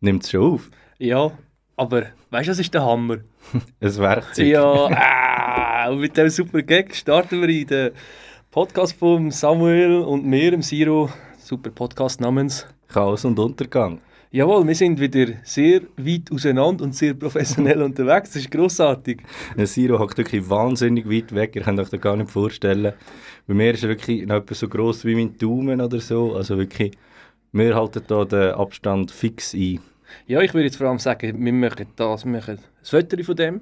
Nimmt es schon auf? Ja, aber weißt du, das ist der Hammer. Ein Werkzeug. Ja, äh, und mit diesem super Gag starten wir in den Podcast von Samuel und mir, dem Siro. Super Podcast namens. Chaos und Untergang. Jawohl, wir sind wieder sehr weit auseinander und sehr professionell unterwegs. Das ist grossartig. Der Siro hockt wirklich wahnsinnig weit weg. Ihr könnt euch das gar nicht vorstellen. Bei mir ist er wirklich noch etwa so gross wie mein Daumen oder so. Also wirklich, wir halten da den Abstand fix ein. Ja, ich würde jetzt vor allem sagen, wir machen das, wir machen ein Foto von dem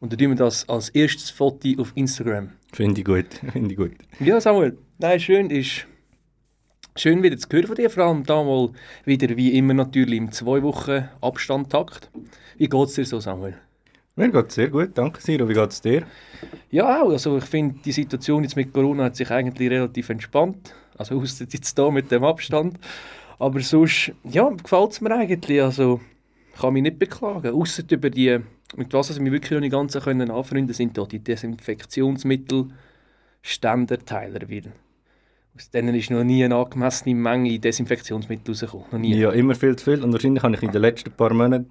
und dann tun wir das als erstes Foto auf Instagram. Finde ich gut. Finde ich gut. Ja, Samuel, nein, schön ist schön wieder zu hören von dir, vor allem da mal wieder wie immer natürlich im zwei Wochen Abstandtakt. Wie geht es dir so, Samuel? Mir geht es sehr gut, danke Siro. Wie geht es dir? Ja, auch. Also ich finde, die Situation jetzt mit Corona hat sich eigentlich relativ entspannt. Also außer jetzt hier mit dem Abstand. Aber sonst, ja, gefällt es mir eigentlich. Also ich kann mich nicht beklagen. Außer über die, mit was ich mich wirklich noch nicht ganz können anfreunden sind da die Desinfektionsmittel Ständerteiler wieder. Aus denen ist noch nie eine angemessene Menge Desinfektionsmittel rausgekommen. Noch nie. Ja, immer viel zu viel. Und wahrscheinlich habe ich in den letzten paar Monaten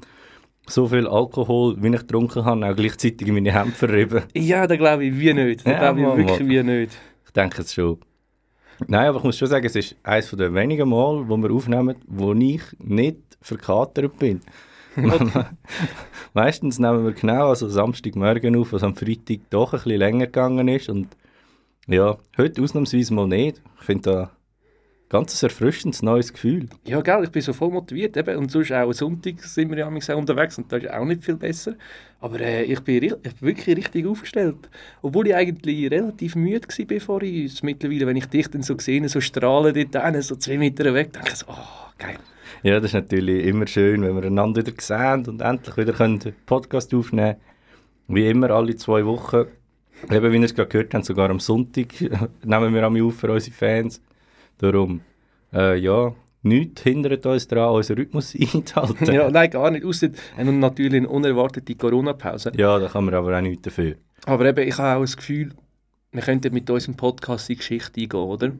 so viel Alkohol, wie ich getrunken habe, auch gleichzeitig in meine Hände verrieben. Ja, da glaube ich wie nicht. Da Ja, glaube ich wirklich wie nicht. Ich denke es schon. Nein, aber ich muss schon sagen, es ist eines der wenigen Mal, wo wir aufnehmen, wo ich nicht verkatert bin. Meistens nehmen wir genau also Samstagmorgen auf, was am Freitag doch ein bisschen länger gegangen ist. Und ja, heute ausnahmsweise mal nicht. Ich finde da ganz ein erfrischendes neues Gefühl. Ja, gell, ich bin so voll motiviert. Eben. Und sonst auch am Sonntag sind wir ja auch unterwegs und da ist auch nicht viel besser. Aber äh, ich, bin, ich bin wirklich richtig aufgestellt. Obwohl ich eigentlich relativ müde war, bevor ich jetzt mittlerweile, wenn ich dich dann so sehe, so strahlen dort hin, so zwei Meter weg, denke ich so, oh, geil. Ja, das ist natürlich immer schön, wenn wir einander wieder sehen und endlich wieder können den Podcast aufnehmen können. Wie immer, alle zwei Wochen. Eben, wie ihr es gerade gehört habt, sogar am Sonntag nehmen wir einmal auf für unsere Fans. Darum, äh, ja, nichts hindert uns daran, unseren Rhythmus einzuhalten. Ja, nein, gar nicht. Und natürlich eine unerwartete Corona-Pause. ja, da kann man aber auch nichts dafür. Aber eben, ich habe auch das Gefühl, wir könnten mit unserem Podcast in die Geschichte eingehen, oder?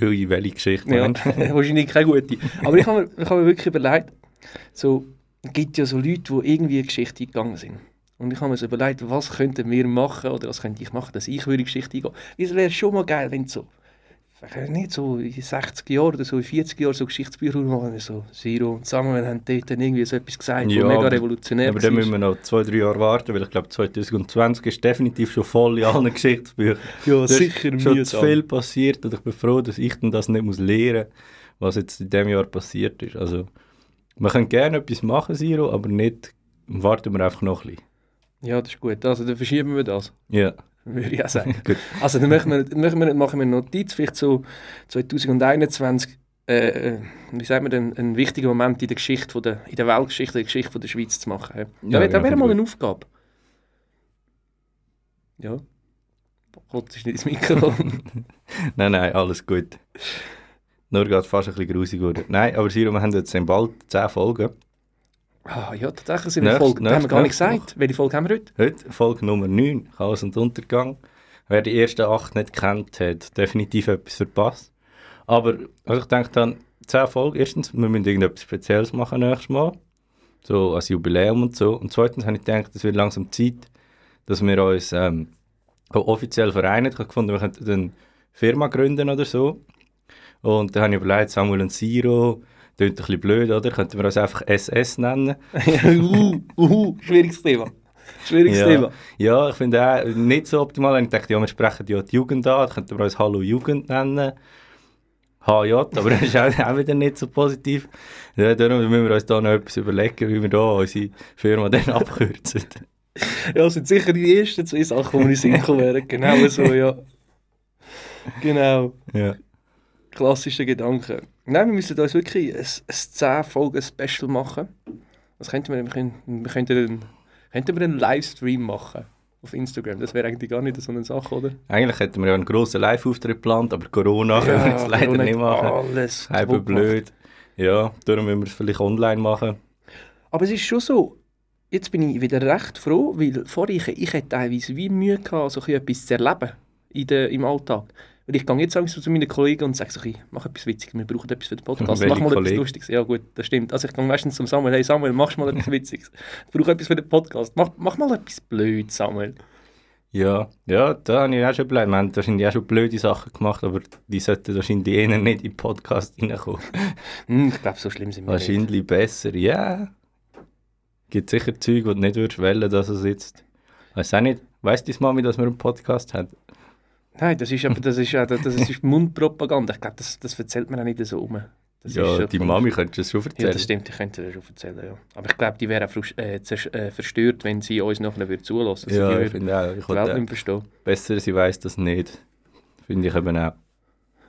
Ui, welche Geschichte, Ja, wahrscheinlich keine gute. Aber ich habe mir, ich habe mir wirklich überlegt, so, es gibt ja so Leute, die irgendwie in Geschichte gegangen sind. Und ich habe mir so überlegt, was könnten wir machen oder was könnte ich machen, dass ich in Geschichte eingehen. Weil Es wäre schon mal geil, wenn so, ich weiß nicht, so in 60 Jahren oder so in 40 Jahren so Geschichtsbücher machen, so Zero und Samuel haben dort dann irgendwie so etwas gesagt, Ja, mega aber- revolutionär Aber dann war. müssen wir noch zwei, drei Jahre warten, weil ich glaube 2020 ist definitiv schon voll in allen Geschichtsbüchern. Ja, Da ist sicher schon zu viel passiert und ich bin froh, dass ich dann das nicht muss lernen muss, was jetzt in diesem Jahr passiert ist. Also, wir können gerne etwas machen, Siro, aber nicht, warten wir einfach noch ein bisschen. Ja, das ist gut. Also dann verschieben wir das, Ja, würde ich auch sagen. gut. Also dann machen wir, machen wir, machen wir eine Notiz, vielleicht so 2021, äh, äh, wie sagt man denn, einen wichtigen Moment in der Geschichte, von der, in der Weltgeschichte, in der Geschichte von der Schweiz zu machen. Ja, Ja, da, da genau, wäre mal eine Aufgabe. Ja. Gott ist nicht ins Mikro. Nein, nein, alles gut. Nur gerade fast ein bisschen grusig geworden. Nein, aber Siro, wir haben jetzt bald 10 Folgen. Ah, ja, tatsächlich sind wir Nächst- Folge. Das haben wir gar nicht gesagt. Welche Folge haben wir heute? Heute Folge Nummer 9, Chaos und Untergang. Wer die ersten 8 nicht kennt, hat definitiv etwas verpasst. Aber also ich denke dann, 10 Folgen, erstens, wir müssen irgendetwas Spezielles machen nächstes Mal. So als Jubiläum und so. Und zweitens habe ich gedacht, es wird langsam Zeit, dass wir uns ähm, offiziell vereinen. Ich habe gefunden, wir könnten eine Firma gründen oder so. Und dann habe ich überlegt, Samuel und Siro, klingt ein bisschen blöd, oder? Könnten wir uns einfach SS nennen? uh, uh, schwieriges Thema. Schwieriges ja. Thema. Ja, ich finde auch nicht so optimal. Ich dachte, ja, wir sprechen ja die Jugend an, da könnten wir uns Hallo Jugend nennen. HJ, aber das ist auch, auch wieder nicht so positiv. Ja, darum müssen wir uns da noch etwas überlegen, wie wir da unsere Firma dann abkürzen. Ja, das sind sicher die ersten zwei Sachen, die mir in den Sinn kommen werden. Genau so, ja. Genau. Ja. Klassische Gedanken. Nein, wir müssen uns wirklich ein, ein 10 Folgen Special machen. Was könnten wir? Wir könnten, wir könnten, einen, könnten wir einen Livestream machen auf Instagram. Das wäre eigentlich gar nicht so eine Sache, oder? Eigentlich hätten wir ja einen grossen Live-Auftritt geplant, aber Corona können wir jetzt leider Corona nicht machen. Alles gemacht. blöd. Ja, darum müssen wir es vielleicht online machen. Aber es ist schon so, jetzt bin ich wieder recht froh, weil vorher ich, ich hatte teilweise wie Mühe gehabt, so etwas zu erleben in der, im Alltag. Und ich gehe jetzt so zu meinen Kollegen und sage so, ich mach etwas Witziges, wir brauchen etwas für den Podcast. Mach mal Kollegen? etwas Lustiges. Ja gut, das stimmt. Also ich gehe meistens zum Samuel, hey Samuel, machst mal etwas Witziges. Ich brauche etwas für den Podcast. Mach, mach mal etwas blöd, Samuel. Ja, ja, da habe ich auch schon blöd. Wir haben wahrscheinlich auch schon blöde Sachen gemacht, aber die sollten wahrscheinlich eher nicht in den Podcast reinkommen. Hm, ich glaube, so schlimm sind wir nicht. Wahrscheinlich besser, ja. Gibt sicher Zeug, wo du nicht würdest wollen, dass es jetzt. Weiß auch nicht. Weiss deine Mami, dass wir einen Podcast haben? Nein, das ist aber das ist, ja- das ist Mundpropaganda. Ich glaube, das, das erzählt man auch nicht so um. Das ja, die Mami könnte es schon Ja, erzählen. das stimmt, ich könnte das schon erzählen, ja. Aber ich glaube, die wäre auch äh, äh, verstört, wenn sie uns nachher würde zulassen würde. ja, Also, ich die würde finde auch. Ich die Welt nicht verstehen. besser, sie weiss das nicht. Finde ich eben auch.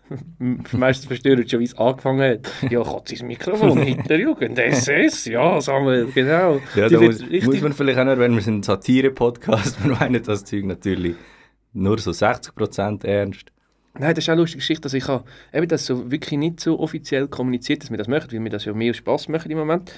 Meistens verstört schon, wie es angefangen hat. Ja, Katz ins Mikrofon, Hitlerjugend, SS, ja, Samuel, genau. Ja, da muss, richtig- muss man vielleicht auch noch erwähnen, wir sind ein Satire-Podcast, wir meinen das Zeug natürlich nur so 60% ernst. Nein, das ist auch eine lustige Geschichte, dass ich habe eben das so wirklich nicht so offiziell kommuniziert, dass wir das machen, weil wir das ja mehr Spass machen im Moment.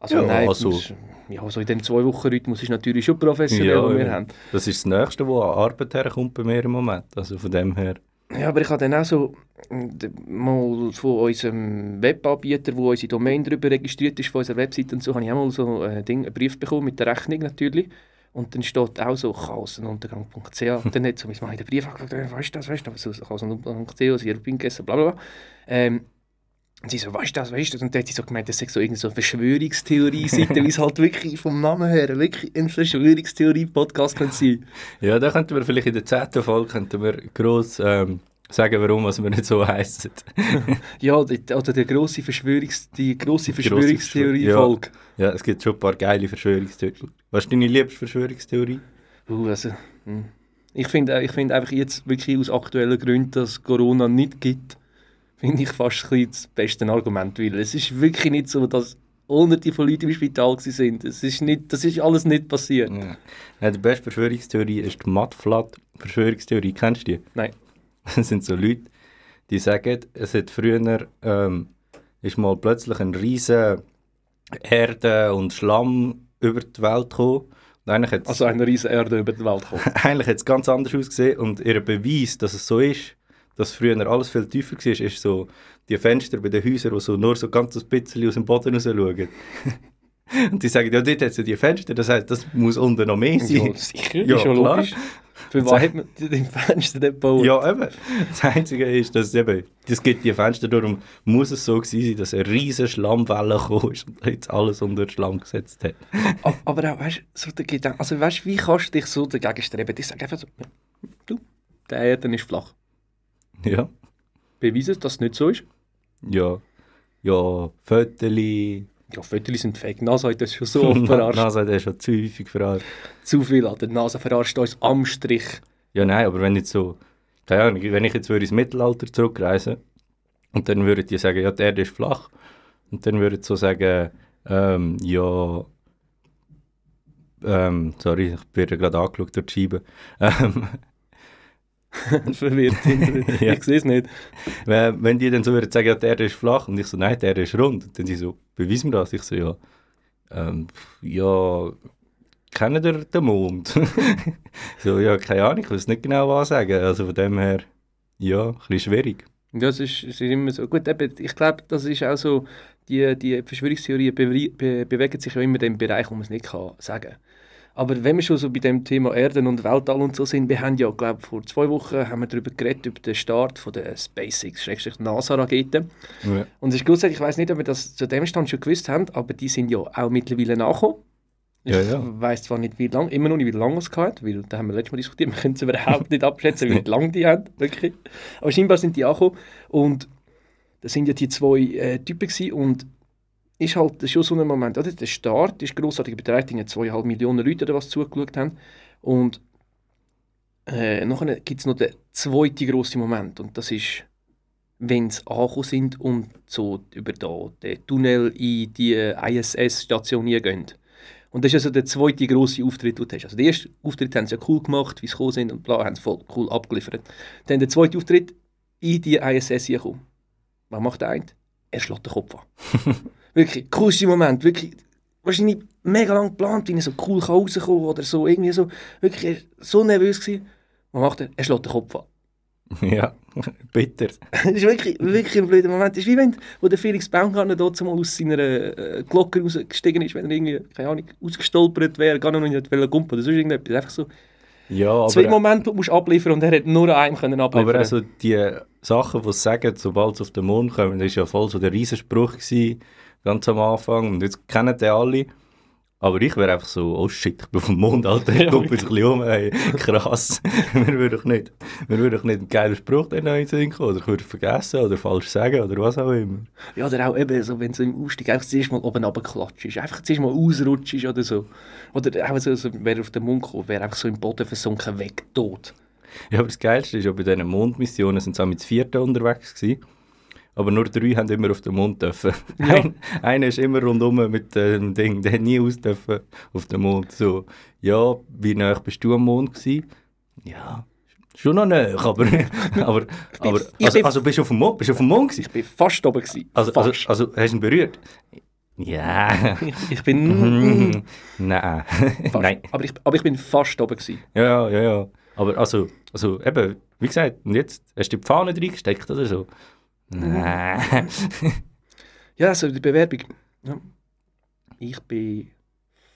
Also Ja, nein, also- muss, ja, so in den zwei Wochen Rhythmus ist natürlich schon professionell, Ja, was wir ja. haben. Das ist das Nächste, was an Arbeit herkommt bei mir im Moment. Also von dem her. Ja, aber ich habe dann auch so d- mal von unserem Webanbieter, wo unsere Domain darüber registriert ist, von unserer Webseite und so, habe ich auch mal so ein Ding, einen Brief bekommen mit der Rechnung natürlich. Und dann steht auch so chaosenuntergang.ch. Und dann hat so mein Mann in den Brief angeschaut, weißt du das, weißt du das, so chaosenuntergang.ch, sie hat gegessen, bla bla bla. Ähm, und sie so, weißt du das, weißt du das? Und dann hat sie so gemeint, das sei so irgendeine so Verschwörungstheorie-Seite, wie es halt wirklich vom Namen her wirklich ein Verschwörungstheorie-Podcast könnte sein. Ja, da könnten wir vielleicht in der zehnten Folge könnten wir gross ähm, sagen, warum was wir nicht so heißen. Ja, die, oder die grosse, Verschwörungs die grosse Verschwör- Verschwörungstheorie-Folge. ja, es gibt schon ein paar geile Verschwörungstheorien. Was ist deine liebste Verschwörungstheorie? Uh, also, hm. ich finde ich find einfach jetzt wirklich aus aktuellen Gründen, dass es Corona nicht gibt, finde ich fast ein das beste Argument, weil es ist wirklich nicht so, dass hunderte von Leuten im Spital sind. Es ist nicht, das ist alles nicht passiert. Ja. Ja, die beste Verschwörungstheorie ist die Mudflat-Verschwörungstheorie. Kennst du die? Nein. Das sind so Leute, die sagen, es hat früher ähm, ist mal plötzlich ein riesen Erde und Schlamm über die Welt gekommen. Hat Also eine riesige Erde über die Welt kommt. eigentlich hat's ganz anders ausgesehen und ihr Beweis, dass es so ist, dass früher alles viel tiefer war, ist so die Fenster bei den Häusern, die so nur so ganz ein bisschen aus dem Boden raus schauen. und die sagen, ja, dort hat es ja die Fenster, das heisst, das muss unten noch mehr sein. Ja, sicher, Ja, ist schon klar. Für was hat man die Fenster dort gebaut? Ja, eben. Das Einzige ist, dass eben, es gibt die Fenster, darum muss es so gewesen sein, dass eine riesige Schlammwelle gekommen ist und jetzt alles unter den Schlamm gesetzt hat. A- Aber auch, weißt du, so der Gedanke, also weißt, wie kannst du dich so dagegen streben? Ich sage einfach so, du, der Erde ist flach. Ja, Beweise, dass es nicht so ist. ja, ja, Föteli. Ja, Fotos sind fake. NASA hat das schon so oft verarscht. NASA hat er schon zu häufig verarscht. Zu viel an der NASA verarscht uns am Strich. Ja, nein, aber wenn jetzt so, keine Ahnung, wenn ich jetzt würde ins Mittelalter zurückreisen und dann würden die sagen, ja, die Erde ist flach. Und dann würden sie so sagen, ähm, ja, ähm, sorry, ich werde gerade angeschaut durch die Scheibe. Ähm, Verwirrt sind. Ja. Ich sehe es nicht. wenn, wenn die dann so würden sagen, ja, die Erde ist flach und ich so, nein, die Erde ist rund. Und dann sie so, beweis mir das. Ich so, ja, ähm, ja, kennen ihr den Mond? so, ja, keine Ahnung, ich weiß nicht genau was sagen. Also von dem her, ja, ein bisschen schwierig. Ja, es ist, es ist immer so. Gut, eben, ich glaube, das ist auch so, die, die Verschwörungstheorien bewe be bewegen sich ja immer in dem Bereich, wo man es nicht kann sagen Aber wenn wir schon so bei dem Thema Erden und Weltall und so sind, wir haben ja, glaube vor zwei Wochen haben wir darüber geredet, über den Start von der SpaceX, NASA-Raketen. Ja. Und es ist großartig, ich weiß nicht, ob wir das zu dem Stand schon gewusst haben, aber die sind ja auch mittlerweile nachgekommen. Ich Ja, ja. weiß zwar nicht, wie lange, immer noch nicht, wie lange es hat, weil da haben wir letztes Mal diskutiert, wir können es überhaupt nicht abschätzen, wie lange die haben, wirklich. Aber scheinbar sind die angekommen und das sind ja die zwei äh, Typen gewesen und ist halt schon so ein Moment, oder? Der Start ist grossartig betreibt, zweieinhalb Millionen Leute, oder was zugeschaut haben und äh, nachher gibt es noch den zweiten grossen Moment und das ist, wenn sie angekommen sind und so über da, den Tunnel in die ISS-Station gehen. Und das ist also der zweite grosse Auftritt, den du hast. Also den ersten Auftritt haben sie ja cool gemacht, wie sie gekommen sind und bla, haben sie voll cool abgeliefert. Dann der zweite Auftritt, in die ISS gekommen. Was macht der eine? Er schlägt den Kopf an. wirklich, coolster Moment, wirklich, wahrscheinlich mega lang geplant, wie er so cool rauskommen oder so, irgendwie so, wirklich so nervös gewesen. Was macht er? Er schlägt den Kopf an. Ja, bitter. das ist wirklich, wirklich ein blöder Moment. Das ist wie wenn wo der Felix Baumgartner dort mal aus seiner äh, Glocke rausgestiegen ist, wenn er irgendwie, keine Ahnung, ausgestolpert wäre, gar noch nicht wollen gumpen oder sonst irgendetwas. Einfach so Ja, zwei aber, Momente, die du musst abliefern und er hat nur einem können abliefern. aber also die Sachen, die sagen, sobald sie auf den Mond kommen, das war ja voll so der Riesenspruch gewesen, ganz am Anfang. Und jetzt kennen die alle. Aber ich wäre einfach so, oh shit, ich bin dem Mond, Alter, ich gucke ein bisschen um, ey, krass. wir würden doch nicht, wir würden doch nicht einen geilen Spruch dann noch in den Sinn kommen, oder ich würde vergessen, oder falsch sagen, oder was auch immer. Ja, oder auch eben, so, wenn du im Ausstieg einfach zuerst mal oben runterklatscht, einfach zuerst mal ausrutschst oder so. Oder auch so, so wer auf den Mund kommt, wäre einfach so im Boden versunken, weg, tot. Ja, aber das Geilste ist, ja, bei diesen Mondmissionen sind sie auch mit Vierten unterwegs gewesen. Aber nur drei haben immer auf den Mond dürfen. Ja. Ein, einer ist immer rundum mit dem Ding, der hat nie aus dürfen auf den Mond. So, ja, wie nah bist du am Mond gewesen? Ja, schon noch näher, aber, aber, aber ich also, bin- also bist du auf dem Mond, bist du auf dem Mond gewesen? Ich bin fast oben gewesen. Also, also, also hast du ihn berührt? Ja. ich, ich bin... Mhm. Nein. fast. Nein. Aber ich, aber ich bin fast oben gewesen. Ja, ja, ja. Aber also, also eben, wie gesagt, und jetzt hast du die Fahne reingesteckt oder so? Nein. Ja, also die Bewerbung. Ja. Ich bin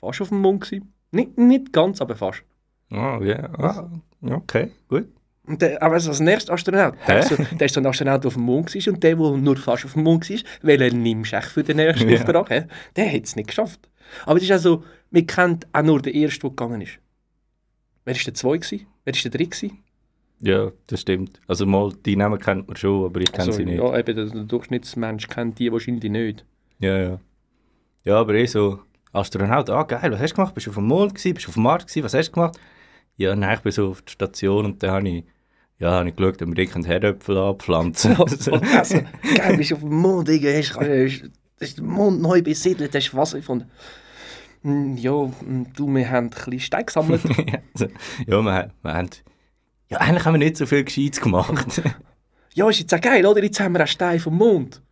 fast auf dem gewesen. Nicht, nicht ganz, aber fast. oh, ja. Ah, okay, gut. Der, aber als nächster Astronaut, der, ist so, der ist so ein Astronaut, der auf dem Mond war und der, der nur fast auf dem Mond war, welchen nimmst du echt für den nächsten Ja. Auftrag? hä? Der hat es nicht geschafft. Aber es ist also, man kennt auch nur den ersten, der gegangen ist. Wer war der zweite? Wer war der dritte? Ja, das stimmt. Also mal, die Namen kennt man schon, aber ich kenne Also, sie nicht. Ja, eben, der, Durchschnittsmensch kennt die wahrscheinlich nicht. Ja, ja. Ja, aber eh so, Astronaut, ah geil, was hast du gemacht? Bist du auf dem Mond gewesen? Bist du auf dem Mars gewesen? Was hast du gemacht? Ja, nein, ich bin so auf der Station und dann habe ich, ja, habe ich geschaut, ob wir irgendeinen Herdöpfel anpflanzen. also, geil, bist du auf dem Mond, Digga, hast, hast, hast den Mond neu besiedelt, hast Wasser gefunden. Hm, Ja, hm, du, wir haben ein bisschen Stein gesammelt. ja, also, ja, wir, wir haben, ja, eigentlich haben wir nicht so viel Gescheites gemacht. ja, ist jetzt auch geil, oder? Jetzt haben wir einen Stein vom Mond.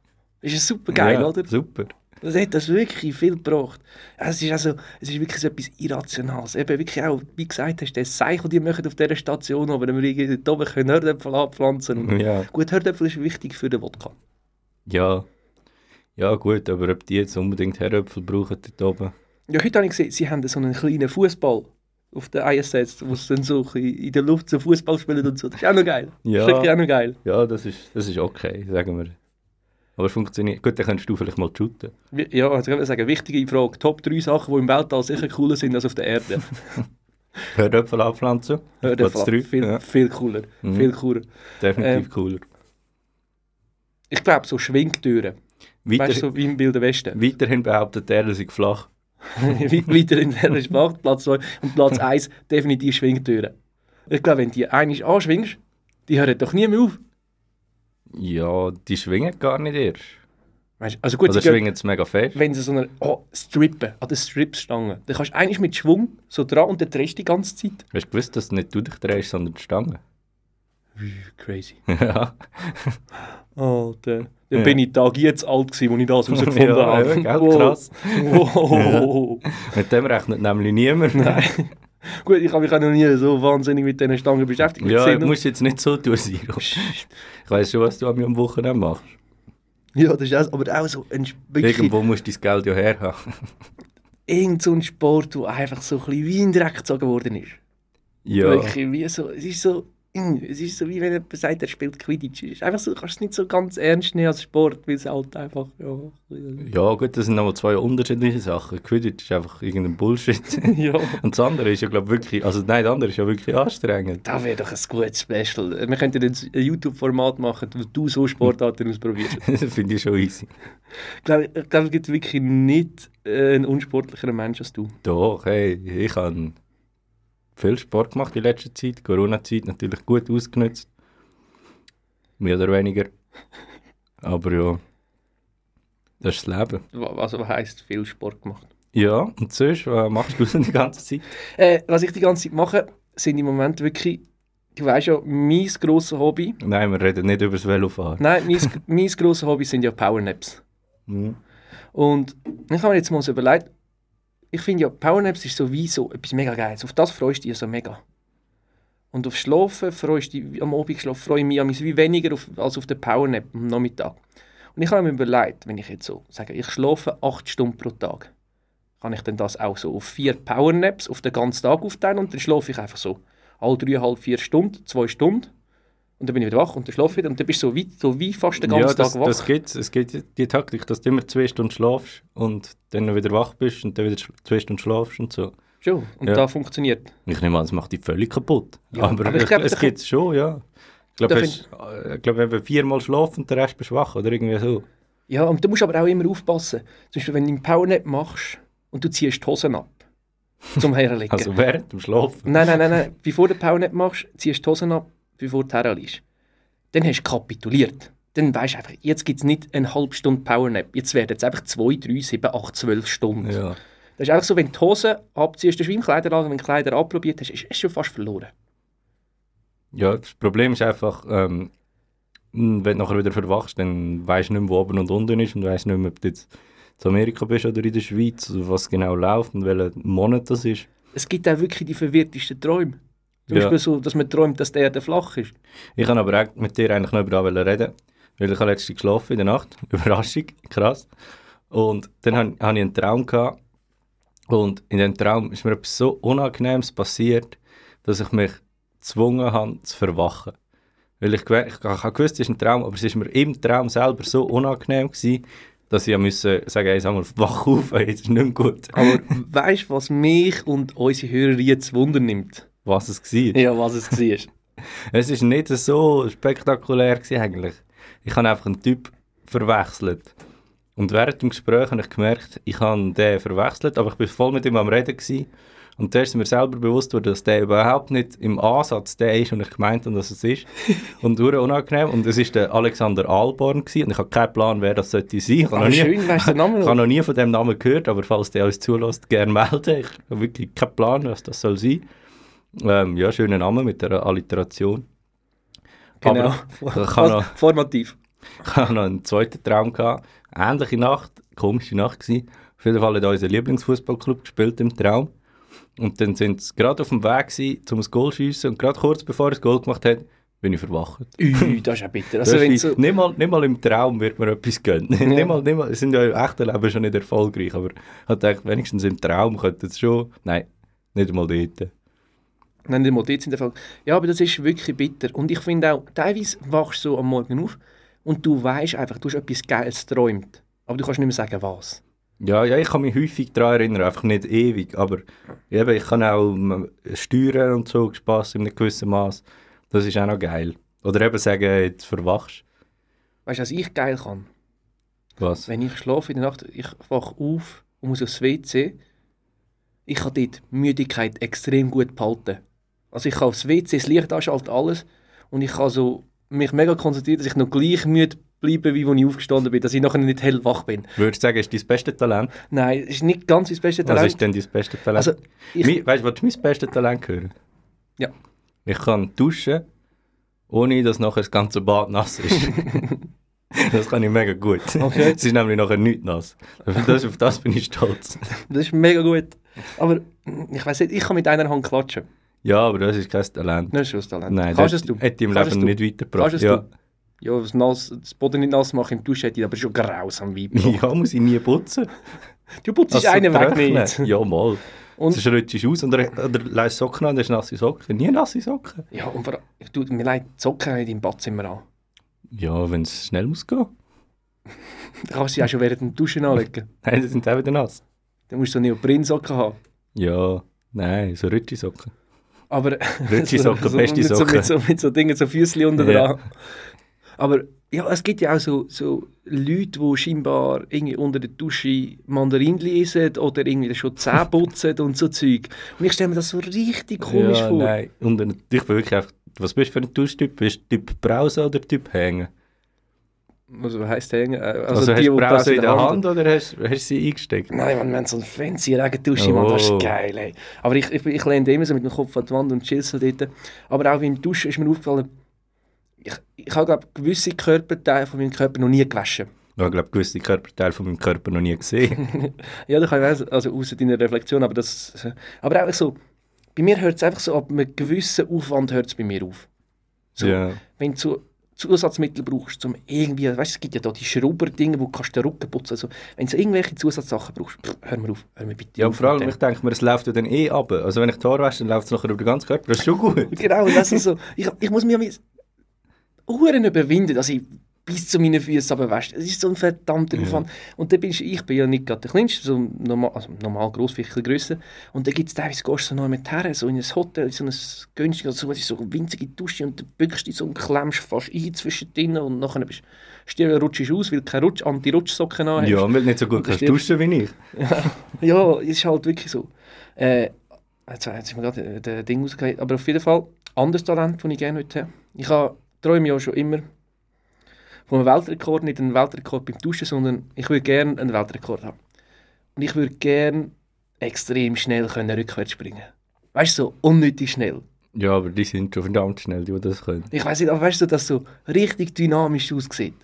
Ist ja super geil, ja, oder? Super. Das hat das wirklich viel gebracht. Es ist, also, es ist wirklich so etwas Irrationales. Eben wirklich auch, wie gesagt hast, das Zeichen, die machen auf dieser Station, aber wenn wir irgendwie dort oben können Herdöpfel anpflanzen. Ja. Gut, Herdöpfel ist wichtig für den Wodka. Ja. Ja, gut, aber ob die jetzt unbedingt Herdöpfel brauchen dort oben. Ja, heute habe ich gesehen, sie haben so einen kleinen Fußball auf der ISS, wo sie dann so in der Luft so Fußball spielen und so. Das ist auch noch geil. Ja. Das ist auch noch geil. Ja, das ist, das ist okay, sagen wir. Aber es funktioniert. Gut, dann kannst du vielleicht mal shooten. Ja, also ich würde sagen, wichtige Frage. Top 3 Sachen, die im Weltall sicher cooler sind als auf der Erde. Herdöpfel anpflanzen. Drei. viel, Ja, viel cooler. Mhm. Viel cooler. definitiv Ähm, cooler. Ich glaube, so Schwingtüren. Weiter, Weißt du, so wie im Wilden Westen. Weiterhin behauptet er, dass ich flach. Weiter in der Sprache, Platz 2. Und Platz 1 definitiv Schwingtüren. Ich glaube, wenn die einmal anschwingst, die hören doch nie mehr auf. Ja, die schwingen gar nicht erst. Weißt, also gut, Oder schwingen sie mega fest. wenn sie so eine oh, Strippen, an der Stripstange, dann kannst du eigentlich mit Schwung so dran und dann drehst du die ganze Zeit. Hast du gewusst, dass nicht du dich drehst, sondern die Stange? Crazy. ja. Alter. Dann Ja. bin ich Tag jetzt alt gewesen, als ich das herausgefunden Ja, habe. eben, gell, krass. Wow. Mit dem rechnet nämlich niemand. Gut, ich habe mich auch noch nie so wahnsinnig mit diesen Stangen beschäftigt. Ja, du noch- musst jetzt nicht so tun, Siro. Ich weiss schon, was du an mir am Wochenende machst. ja, das ist auch, aber auch so ein, wirklich Irgendwo musst du dein Geld ja herhaben. irgend so ein Sport, der einfach so ein bisschen wie in Dreck gezogen worden ist. Ja. Wirklich, wie so, es ist so, es ist so wie wenn jemand sagt, er spielt Quidditch. Es ist einfach so, du kannst es nicht so ganz ernst nehmen als Sport, weil es halt einfach, ja, Ja, gut, das sind nochmal zwei unterschiedliche Sachen. Quidditch ist einfach irgendein Bullshit. ja. Und das andere ist ja, glaube wirklich, also nein, das andere ist ja wirklich anstrengend. Das wäre doch ein gutes Special. Wir könnten ein YouTube-Format machen, wo du so Sportarten ausprobierst. das finde ich schon easy. Ich glaube, es gibt wirklich nicht äh, einen unsportlicheren Mensch als du. Doch, hey, ich habe viel Sport gemacht in letzter Zeit. Corona-Zeit natürlich gut ausgenutzt. Mehr oder weniger. Aber ja, das ist das Leben. Also, was heisst viel Sport gemacht? Ja, und sonst, was machst du denn die ganze Zeit? Äh, was ich die ganze Zeit mache, sind im Moment wirklich, du weißt ja, mein grosses Hobby. Nein, wir reden nicht über das Velofahren. Nein, mein, mein grosses Hobby sind ja Powernaps. Mhm. Und ich habe mir jetzt mal so überlegt, ich finde ja, Powernaps ist so wie so etwas mega Geiles. Auf das freust du dich so mega. Und auf Schlafen freust du dich, am Abend schlafen, freue ich mich amigs wie weniger auf, als auf den Powernap am Nachmittag. Und ich habe mir überlegt, wenn ich jetzt so sage, ich schlafe 8 Stunden pro Tag, kann ich dann das auch so auf vier Powernaps auf den ganzen Tag aufteilen und dann schlafe ich einfach so alle dreieinhalb, vier Stunden, zwei Stunden und dann bin ich wieder wach und dann schlafe ich wieder und dann bist du so wie, so wie fast den ganzen ja, das, Tag wach. das gibt's. Es gibt die Taktik, dass du immer zwei Stunden schlafst und dann wieder wach bist und dann wieder zwei Stunden schlafst und so. Schon, und Ja. da funktioniert. Ich nehme an, das macht dich völlig kaputt. Ja, aber aber ich ich glaub, es gibt es schon, ja. Ich glaube, es- äh, wenn wir viermal schlafen und der Rest bist du wach oder irgendwie so. Ja, und du musst aber auch immer aufpassen. Zum Beispiel, wenn du einen Powernap machst und du ziehst die Hosen ab zum Herlegen. Also während dem Schlafen. Nein, nein, nein, nein. Bevor du Powernap machst, ziehst du die Hosen ab, bevor du herliegst. Dann hast du kapituliert. Dann weißt du einfach, jetzt gibt es nicht eine halbe Stunde Powernap. Jetzt werden es einfach 2, 3, 7, 8, 12 Stunden. Ja. Das ist einfach so, wenn du die Hosen abziehst, das ist wie im wenn du Kleider abprobiert hast, ist es schon fast verloren. ja, das Problem ist einfach, ähm, wenn du nachher wieder verwachst, dann weißt du nicht mehr, wo oben und unten ist und weißt nicht mehr, ob du jetzt in Amerika bist oder in der Schweiz, was genau läuft und welcher Monat das ist. Es gibt auch wirklich die verwirrtesten Träume. Zum Ja. Beispiel so, dass man träumt, dass die Erde flach ist. Ich kann aber mit dir eigentlich noch über das reden, weil ich habe letztens geschlafen in der Nacht. Überraschung, krass. Und dann habe hab ich einen Traum gehabt. Und in dem Traum ist mir etwas so Unangenehmes passiert, dass ich mich gezwungen habe zu verwachen. Weil ich, ich, ich habe gewusst, es ist ein Traum, aber es ist mir im Traum selber so unangenehm gewesen, dass ich musste sagen, hey, sag mal, wach auf, ey, es ist nicht gut. Aber weißt du, was mich und unsere Hörer jetzt wundernimmt? Was es war. Ja, was es war. Es ist nicht so spektakulär eigentlich. Ich habe einfach einen Typ verwechselt. Und während dem Gespräch habe ich gemerkt, ich habe den verwechselt, aber ich war voll mit ihm am Reden. Gewesen. Und da ist mir selber bewusst worden, dass der überhaupt nicht im Ansatz der ist, und ich gemeint habe, dass es ist. Und ur unangenehm. Und es war der Alexander Alborn. Gewesen. Und ich habe keinen Plan, wer das sollte sein. Ich habe Aber nie, schön, weißt du den Namen ich habe noch? nie von dem Namen gehört, aber falls der uns zulässt, gerne melden. Ich habe wirklich keinen Plan, was das soll sein. Ähm, ja, schöner Name mit der Alliteration. Genau. Aber noch, Formativ. ich habe noch einen zweiten Traum gehabt. Ähnliche Nacht, komische Nacht gewesen. Auf jeden Fall hat unser Lieblingsfußballclub gespielt im Traum. Und dann sind sie gerade auf dem Weg gewesen, um ein Goal zu schiessen. Und gerade kurz bevor er das Goal gemacht hat, bin ich verwacht. Ui, das ist ja bitter. Also, wenn so, nicht, mal, nicht mal im Traum wird mir etwas gönnen. nicht mal, nicht mal, sind ja im echten Leben schon nicht erfolgreich, aber ich gedacht, wenigstens im Traum könnte es schon... Nein, nicht einmal dort. Nein, die Motiz in der Fall. Ja, aber das ist wirklich bitter. Und ich finde auch, teilweise wachst du so am Morgen auf und du weißt einfach, du hast etwas Geiles geträumt. Aber du kannst nicht mehr sagen, was. Ja, ja, ich kann mich häufig daran erinnern, einfach nicht ewig, aber eben, ich kann auch ähm, steuern und so, Spass in einem gewissen Maß. Das ist auch noch geil. Oder eben sagen, jetzt verwachst Weißt du, was ich geil kann? Was? Wenn ich schlafe in der Nacht, ich wache auf und muss aufs WC. Ich kann dort Müdigkeit extrem gut behalten. Also ich kann aufs WC, das Licht anschalten, alles. Und ich kann so mich mega konzentrieren, dass ich noch gleich müde bleibe, wie als ich aufgestanden bin, dass ich nachher nicht hellwach bin. Würdest du sagen, ist dein beste Talent? Nein, ist nicht ganz das beste Was Talent. ist denn dein beste Talent? Also, ich, weißt du, was mein beste Talent hören? Ja. Ich kann duschen, ohne dass nachher das ganze Bad nass ist. das kann ich mega gut. Okay. Es ist nämlich nachher nicht nass. Das, auf das bin ich stolz. das ist mega gut. Aber ich weiß nicht, ich kann mit einer Hand klatschen. Ja, aber das ist kein Talent. Das ist schon das Talent. Nein, Kannst das es du? hätte ich im Kannst Leben nicht weitergebracht. Kannst Ja. du? Ja, das, nass, das Boden nicht nass machen im Duschen hätte ich aber schon grausam Weib. ja, muss ich nie putzen. Du putzt Also einen weg nicht. Ja, mal. Und- Sonst rutschst du aus oder leist Socken an, dann hast du nasse Socken. Nie nasse Socken. Ja, und vor allem, du, mir leid, die Socken nicht im Badzimmer an. Ja, wenn es schnell muss gehen. Da kannst du sie auch schon während dem Duschen anlegen. Nein, die sind auch wieder nass. Dann musst du so Neoprensocken haben. Ja, nein, so Rütschi-Socken. Aber Rütschi-Socken, beste mit so, Socken. mit, so, mit so Dingen, so Füßchen unten Ja. dran. Aber ja, es gibt ja auch so, so Leute, die scheinbar irgendwie unter der Dusche Mandarin lesen oder irgendwie schon Zähne putzen und so Zeug. Und ich stelle mir das so richtig komisch ja, vor. Nein. Und ich bin wirklich einfach, was bist du für ein Duschtyp? Bist du Typ Brause oder Typ Hängen? Also, was heisst hängen? Äh, Also, Also, hast du die Brause in der Hand oder hast, hast du sie eingesteckt? Nein, man, wir haben so eine fancy Regendusche, Mann, das Oh. ist geil, ey. Aber ich, ich, ich lehne immer so mit dem Kopf an die Wand und chill so dort. Aber auch beim Duschen ist mir aufgefallen, ich, ich habe, glaube gewisse Körperteile von meinem Körper noch nie gewaschen. Ich glaube, gewisse Körperteile von meinem Körper noch nie gesehen. Ja, da kann ich auch, also außer deiner Reflexion, aber das... Aber auch so, bei mir hört es einfach so, ab einem gewissen Aufwand hört es bei mir auf. So, Ja. Wenn du Zusatzmittel brauchst, um irgendwie, weißt du, es gibt ja da die Schrubber-Dinge, wo du kannst den Rücken putzen also, wenn du irgendwelche Zusatzsachen brauchst, pff, hör mir auf, hör mir bitte Ja, auf vor allem, ich denke mir, es läuft ja dann eh ab. Also wenn ich die Haare wasche, dann läuft es nachher über den ganzen Körper. Das ist schon gut. Genau, das ist so, ich, ich muss meine Uhren überwinden, dass ich bis zu meinen Füßen runterwäsche. Es ist so ein verdammter Ja. Aufwand. Und dann bin ich, ich bin ja nicht gerade der Kleinste, so normal, also normal gross, vielleicht grösser. Und dann gibt es teilweise, gehst du so noch mit her, so in ein Hotel, so ein günstiges, so, so eine winzige Dusche und dann bückst du dich so und klemmst fast ein zwischen drinnen und nachher bist du rutschst du aus, weil du keine Rutsch, Anti-Rutschsocken an hast. Ja, weil du nicht so gut das kannst duschen wie ich. Ja, es ist halt wirklich so. Äh, jetzt, jetzt ist mir gerade äh, der Ding rausgegangen. Aber auf jeden Fall, anderes Talent, das ich gerne heute habe. Ich habe, träume ja schon immer einem Weltrekord, nicht einen Weltrekord beim Duschen, sondern ich würde gerne einen Weltrekord haben. Und ich würde gerne extrem schnell können rückwärts springen. Weißt du, so unnötig schnell. Ja, aber die sind schon verdammt schnell, die das können. Ich weiß nicht, aber weißt du, dass so richtig dynamisch aussieht.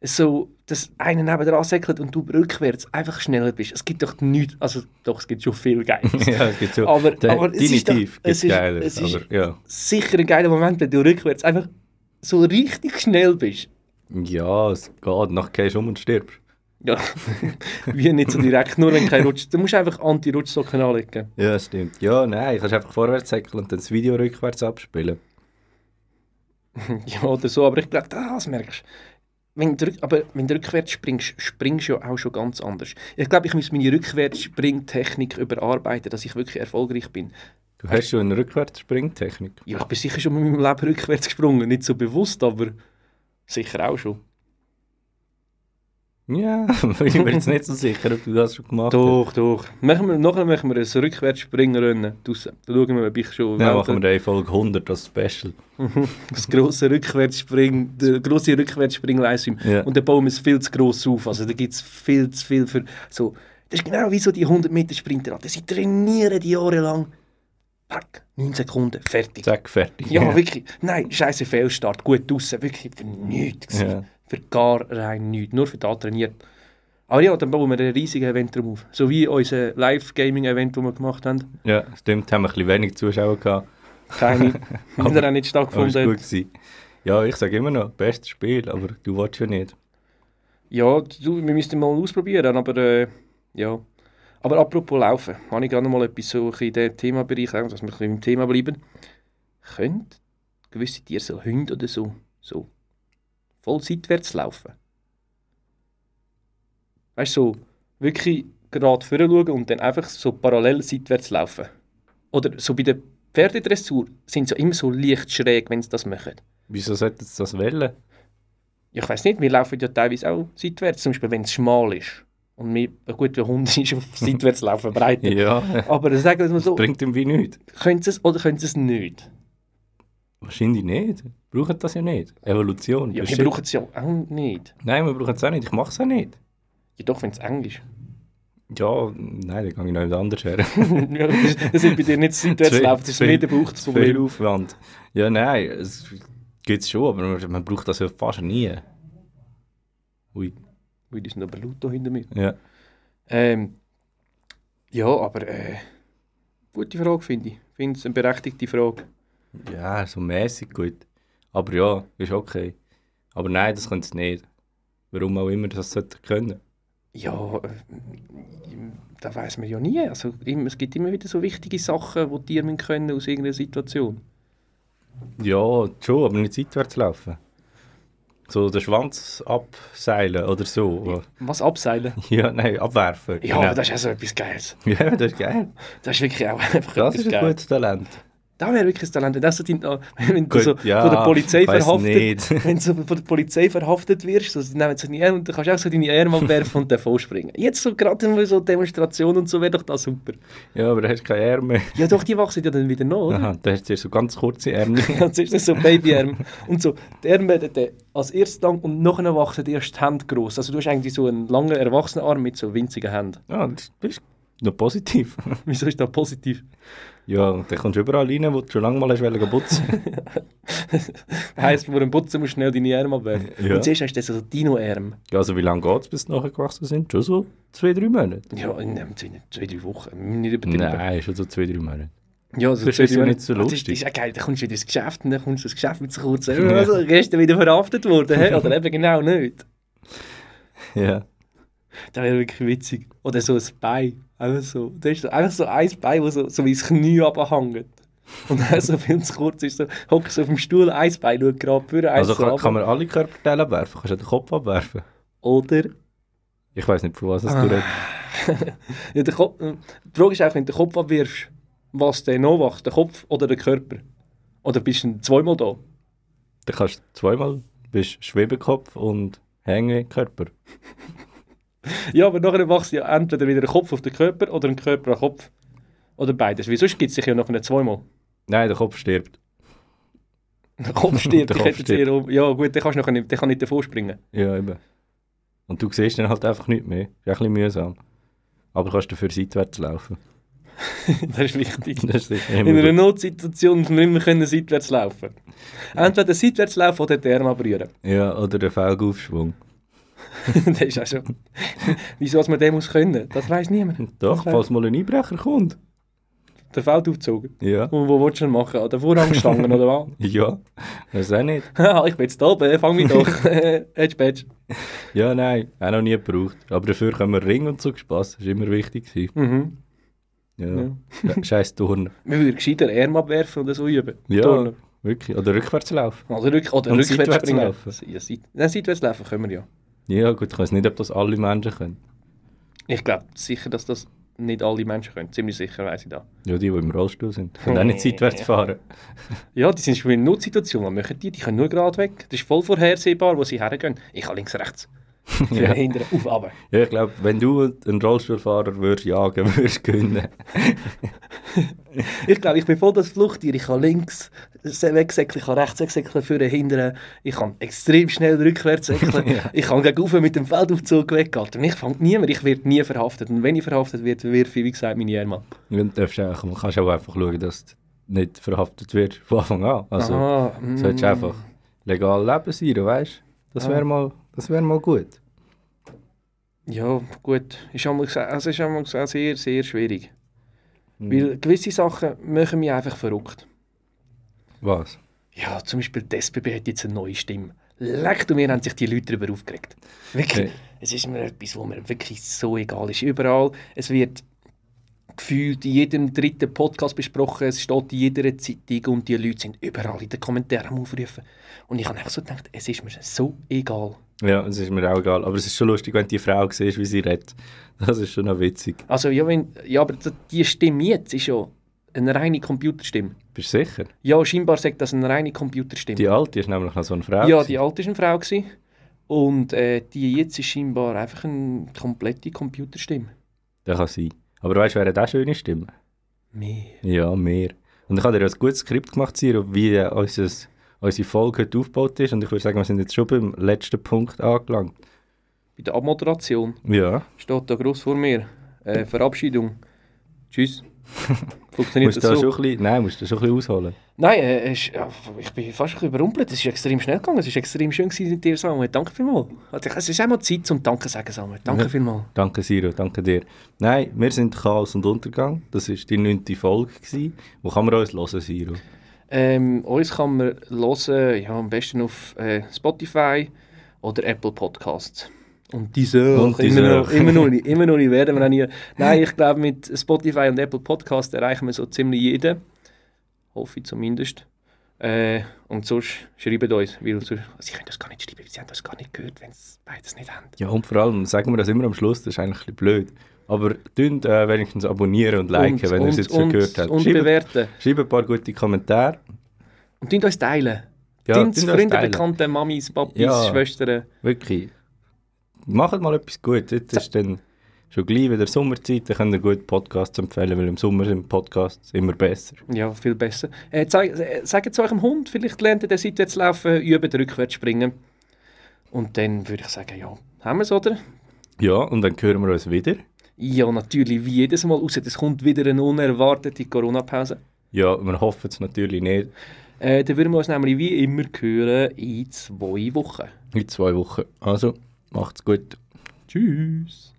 So, dass einer neben dran säckelt und du rückwärts einfach schneller bist. Es gibt doch nichts, also doch, es gibt schon viel Geiles. ja, es gibt schon. Aber, De- aber es ist doch, definitiv es ist, Geiles. es ist aber ja. sicher ein geiler Moment, wenn du rückwärts einfach so richtig schnell bist. Ja, es geht. Nachher gehst du um und stirbst. Ja, wie nicht so direkt, nur wenn kein Rutsch... Du musst einfach Anti-Rutschsocken anlegen. Ja, stimmt. Ja, nein, kannst einfach vorwärts säckeln und dann das Video rückwärts abspielen. ja, oder so, aber ich glaube, das merkst du. Wenn du, aber wenn du rückwärts springst, springst du ja auch schon ganz anders. Ich glaube, ich muss meine Rückwärtsspringtechnik überarbeiten, dass ich wirklich erfolgreich bin. Du hast schon eine Rückwärtsspringtechnik. Ja, ich bin sicher schon in meinem Leben rückwärts gesprungen. Nicht so bewusst, aber sicher auch schon. Ja, ich bin mir jetzt nicht so sicher, ob du das schon gemacht hast. Doch, doch. Machen wir, nachher machen wir ein Rückwärtsspringrennen draussen. Dann schauen wir, ob ich schon Ja, machen wir die Folge 100 als Special. das grosse Rückwärtsspring, der grosse Rückwärtsspring-Livestream. Ja. Und dann bauen wir es viel zu gross auf. Also da gibt es viel zu viel für so. Das ist genau wie so die 100 Meter Sprinter. Sie trainieren die Jahre lang. Pack, 9 Sekunden, fertig. Zack, fertig. Ja, wirklich. Nein, scheiße Fehlstart. Gut draussen. Wirklich für nichts. Ja. Für gar rein nichts. Nur für da trainiert. Aber ja, dann bauen wir ein riesiges Event drum auf. So wie unser Live-Gaming-Event, das wir gemacht haben. Ja, stimmt, haben wir ein bisschen wenig Zuschauer gehabt. Keine. Wieder auch nicht Aber es war stattgefunden. gut. Ja, ich sage immer noch, bestes Spiel, aber du willst ja nicht. Ja, du, wir müssten mal ausprobieren, aber äh, ja. Aber apropos Laufen, habe ich gerade noch mal etwas so in diesem Themabereich, dass wir ein bisschen im Thema bleiben. Können gewisse Tiere, so Hunde oder so, so voll seitwärts laufen? Weißt du, so wirklich gerade vorne schauen und dann einfach so parallel seitwärts laufen? Oder so bei der Pferdedressur sind sie immer so leicht schräg, wenn sie das machen. Wieso sollten sie das wählen? Ja, ich weiß nicht, wir laufen ja teilweise auch seitwärts, zum Beispiel wenn es schmal ist. Und wir, ja gut, der Hund ist auf seitwärts laufen breiter. Ja, Aber sagen wir mal so, bringt ihm wie nichts. können sie es oder können sie es nicht? Wahrscheinlich nicht. Brauchen das ja nicht. Evolution. Ja, das wir brauchen es ja auch nicht. Nein, wir brauchen es auch nicht. Ich mache es auch nicht. Ja, doch, wenn es eng ist. Ja, nein, dann gehe ich noch nicht anders her. ja, das, ist- das ist bei dir nicht seitwärts Zwei- laufen, das ist mehr der Bauch das Viel. Aufwand. Ja, nein, es gibt es schon, aber man, man braucht das ja fast nie. Ui, Sind aber laut da hinter mir. ja. Ähm, ja, aber äh, gute Frage, finde ich. Ich finde es eine berechtigte Frage. Ja, so mäßig gut. Aber ja, ist okay. Aber nein, das können sie nicht. Warum auch immer das sollte können. Ja, äh, da weiß man ja nie. Also, es gibt immer wieder so wichtige Sachen, die Tiere können aus irgendeiner Situation. Ja, schon, aber nicht seitwärts laufen. So den Schwanz abseilen oder so. Was abseilen? Ja, nein, abwerfen. Ja, genau. aber das ist auch so etwas Geiles. ja, das ist geil. Das ist wirklich auch einfach Das etwas ist ein Geiles. gutes Talent. Das wäre wirklich ein Talent. Wenn, das ah, wenn du Gut, so ja, von der Polizei verhaftet nicht. wenn du so von der Polizei verhaftet wirst, so, sie nehmen deine Arme und dann kannst du auch so deine Arme abwerfen und davon springen. Jetzt so gerade so Demonstrationen und so wäre doch das super. Ja, aber du hast keine Ärmel. Ja doch, die wachsen ja dann wieder nach, oder? Aha, da hast du so ganz kurze Ärmel. Dann ist das so Babyarm. Und so, die Arme der, der, als erstes lang und nachher wachsen erst die Hände gross. Also du hast eigentlich so einen langen Erwachsenenarm mit so winzigen Händen. Ja, das ist noch positiv. Wieso ist das positiv? Ja, und dann kommst du überall rein, wo du schon lange mal hast putzen. Heisst, vor dem Putzen musst du schnell deine Arme abwerfen. Ja. Und zuerst hast du so Dino-Arm. Ja, also wie lange geht es, bis sie nachher gewachsen sind? Schon so zwei, drei Monate? Ja, in ähm, zwei, zwei, drei Wochen. Nicht übertrieben. Nein, schon so zwei, drei Monate. Ja, also Das ist ja nicht so lustig. das ist ja geil, dann kommst du ins Geschäft und dann kommst du ins Geschäft mit so kurzen ja. also, gestern wieder verhaftet worden, hä? oder eben genau nicht. Ja. Das wäre wirklich witzig. Oder so ein Bein, einfach so, das ist so, einfach so ein Bein, das so, so wie das Knie runterhängt. Und dann so viel zu kurz ist, so, hockst du auf dem Stuhl, ein Bein schaut gerade eins Also so kann, kann man alle Körperteile abwerfen? Kannst du den Kopf abwerfen? Oder, Ich weiß nicht, von was es Ah. du redest. ja, der Kopf, die Frage ist auch, wenn du den Kopf abwirfst, was der noch macht, der Kopf oder der Körper? Oder bist du zweimal da? Dann kannst du zweimal bist Schwebekopf und Hängekörper. Ja, aber nachher machst du ja entweder wieder einen Kopf auf den Körper oder einen Körper auf den Kopf. Oder beides. Sonst gibt es sich ja nachher zweimal. Nein, der Kopf stirbt. Der Kopf stirbt, Der ich Kopf jetzt eher. Ja gut, der, kannst du nachher nicht, der kann nicht davor springen. Ja, eben. Und du siehst dann halt einfach nicht mehr. Ist ein bisschen mühsam. Aber kannst dafür seitwärts laufen. das ist wichtig. Das ist In einer. Notsituation muss man immer können seitwärts laufen Entweder seitwärts laufen oder die Arme abrühren. Ja, oder der Felgaufschwung. das ist auch schon... Wieso man den muss können? Das weiß niemand. Doch, Das falls mal ein Einbrecher kommt. Der Feldaufzug. Ja. Und wo willst du ihn machen? An der Vorhangstangen oder was? Ja, das auch nicht. Haha, ich bin jetzt oben, fang mich doch. Edge Badge. Ja, nein, auch noch nie gebraucht. Aber dafür können wir Ring und so Spass. Das war immer wichtig. Mhm. Ja. Ja. ja. Scheiß Turnen. Wir würden gescheiter Arme abwerfen oder so üben. Ja, Turnen. wirklich. Oder rückwärts laufen. Oder, rück, oder Und rückwärts springen. laufen. Ja, seit, nein, seitwärts laufen können wir ja. Ja, gut, ich weiß nicht, ob das alle Menschen können. Ich glaube sicher, dass das nicht alle Menschen können. Ziemlich sicher weiß ich das. Ja, die, die im Rollstuhl sind. Können auch nicht seitwärts fahren. Ja, die sind schon in Notsituation. Was machen die? Die können nur gerade weg. Das ist voll vorhersehbar, wo sie hergehen. Ich habe links, rechts. Für Ja. hindern, auf, runter. Ja, ich glaube, wenn du einen Rollstuhlfahrer würdest jagen, würdest du gewinnen. Ich glaube, ich bin voll das Fluchttier. Ich kann links wegsäckeln, ich kann rechts wegsäckeln, vorne, hindern. Ich kann extrem schnell rückwärts säckeln. Ja. Ich kann gegen mit dem Feldaufzug weggehen. Und ich fange niemand, ich werde nie verhaftet. Und wenn ich verhaftet werde, wirf ich, wie gesagt, meine Arme ab. Du darfst auch, kannst auch einfach schauen, dass du nicht verhaftet wirst von Anfang an. Also, ah, solltest mm. einfach legal leben sein, weißt du? Das Ah. wäre mal, das wär mal gut. Ja, gut. Ist einmal, also ist einmal sehr, sehr schwierig. Mhm. Weil gewisse Sachen machen mich einfach verrückt. Was? Ja, zum Beispiel die SBB hat jetzt eine neue Stimme. Leckt und mir haben sich die Leute darüber aufgeregt. Wirklich. Okay. Es ist mir etwas, wo mir wirklich so egal ist. Überall, es wird gefühlt in jedem dritten Podcast besprochen, es steht in jeder Zeitung und die Leute sind überall in den Kommentaren am Aufrufen. Und ich habe einfach so gedacht, es ist mir so egal. Ja, es ist mir auch egal. Aber es ist schon lustig, wenn die Frau siehst, wie sie redet. Das ist schon noch witzig. Also ja, wenn, ja aber die Stimme jetzt ist ja eine reine Computerstimme. Bist du sicher? Ja, scheinbar sagt das eine reine Computerstimme. Die alte ist nämlich noch so eine Frau. ja, die alte war eine Frau. Gewesen. Und äh, die jetzt ist scheinbar einfach eine komplette Computerstimme. Das kann sein. Aber weißt du, wer hat auch schöne Stimme? Mehr. Ja, mehr. Und ich habe dir ein gutes Skript gemacht, Siro, wie unser, unsere Folge heute aufgebaut ist. Und ich würde sagen, wir sind jetzt schon beim letzten Punkt angelangt. Bei der Abmoderation Ja. steht da groß vor mir. Äh, Verabschiedung. Tschüss. Funktioniert Musst das du so? schon ein bisschen, nein, musst du schon ein bisschen ausholen. Nein, äh, ich bin fast ein bisschen überrumpelt. Es ist extrem schnell gegangen. Es ist extrem schön gewesen mit dir, Samuel. Danke vielmals. Also, Es ist einmal Zeit zum Danke sagen, Samuel. Danke Ja. vielmals. Danke, Siro, danke dir. Nein, wir sind Chaos und Untergang. Das war die neunte Folge. Gewesen. Wo kann man uns hören, Siro? Ähm, uns kann man hören, ja, am besten auf äh, Spotify oder Apple Podcasts. Und diese Und immer, noch, immer, noch nicht, immer noch nicht werden wir auch nie. Nein, ich glaube, mit Spotify und Apple Podcasts erreichen wir so ziemlich jeden. Hoffe ich zumindest. Äh, und sonst schreibt uns, weil sonst, sie können das gar nicht schreiben, weil sie haben das gar nicht gehört, wenn sie beides nicht haben. Ja, und vor allem sagen wir das immer am Schluss, das ist eigentlich ein bisschen blöd. Aber tünt äh, wenigstens abonnieren und liken, und, wenn ihr es jetzt schon und, gehört habt. Und Schreibt, bewerten. schreibt ein paar gute Kommentare. Und teilt uns teilen. Ja, uns Freunde. Bekannte, Mamis, Papis, Ja. Schwestern. Wirklich. Macht mal etwas Gutes. Jetzt ist dann schon gleich wieder Sommerzeit, dann könnt ihr gut Podcasts empfehlen, weil im Sommer sind Podcasts immer besser. Ja, viel besser. Äh, zeig, äh, sagt es eurem Hund, vielleicht lernt er den seitwärts laufen, üben, rückwärts springen. Und dann würde ich sagen, ja, haben wir es, oder? Ja, und dann hören wir uns wieder. Ja, natürlich, wie jedes Mal, außer es kommt wieder eine unerwartete Corona-Pause. Ja, wir hoffen es natürlich nicht. Äh, dann würden wir uns nämlich wie immer hören in zwei Wochen. In zwei Wochen. Also, macht's gut. Tschüss.